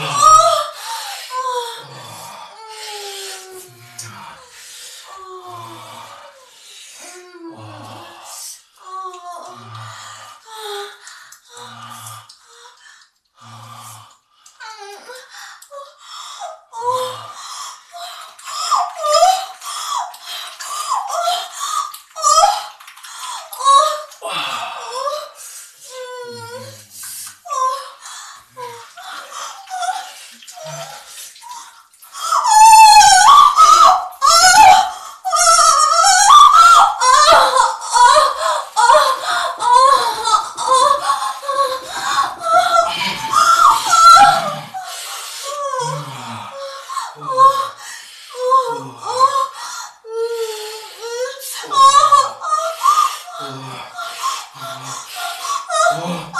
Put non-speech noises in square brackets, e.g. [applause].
oh. [gasps] [gasps] [laughs] 啊